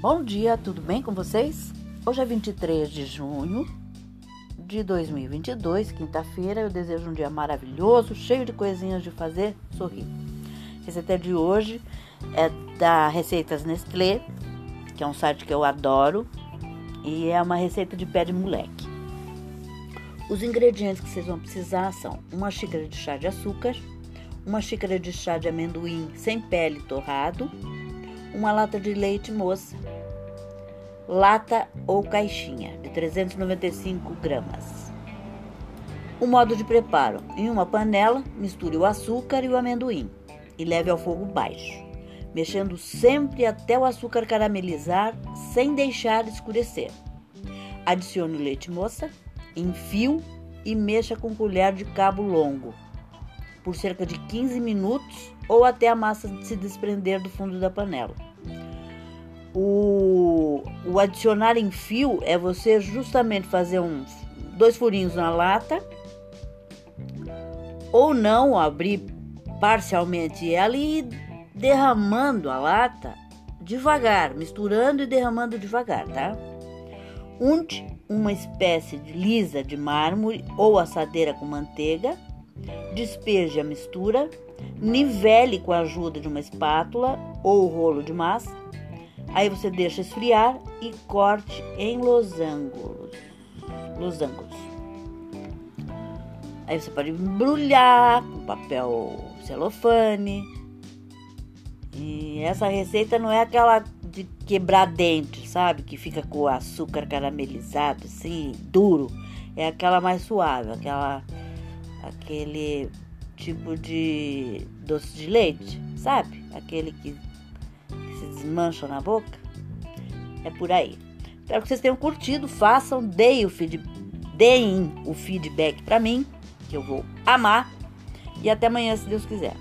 Bom dia, tudo bem com vocês? Hoje é 23 de junho de 2022, quinta-feira. Eu desejo um dia maravilhoso, cheio de coisinhas de fazer sorrir. A receita de hoje é da Receitas Nestlé, que é um site que eu adoro, e é uma receita de pé de moleque. Os ingredientes que vocês vão precisar são uma xícara de chá de açúcar, uma xícara de chá de amendoim sem pele torrado, uma lata de leite moça, lata ou caixinha de 395 gramas. O modo de preparo: em uma panela, misture o açúcar e o amendoim e leve ao fogo baixo, mexendo sempre até o açúcar caramelizar sem deixar escurecer. Adicione o leite moça, enfio e mexa com colher de cabo longo por cerca de 15 minutos ou até a massa se desprender do fundo da panela. O, o adicionar em fio é você justamente fazer uns dois furinhos na lata ou não abrir parcialmente ela e derramando a lata devagar, misturando e derramando devagar, tá? Unte uma espécie de lisa de mármore ou assadeira com manteiga, despeje a mistura, nivele com a ajuda de uma espátula ou rolo de massa Aí você deixa esfriar e corte em losangos. Losangos. Aí você pode embrulhar com papel celofane. E essa receita não é aquela de quebrar dente, sabe? Que fica com o açúcar caramelizado, assim, duro. É aquela mais suave, aquela aquele tipo de doce de leite, sabe? Aquele que se desmancham na boca. É por aí. Espero que vocês tenham curtido, façam, deem o, feed, deem o feedback para mim, que eu vou amar. E até amanhã, se Deus quiser.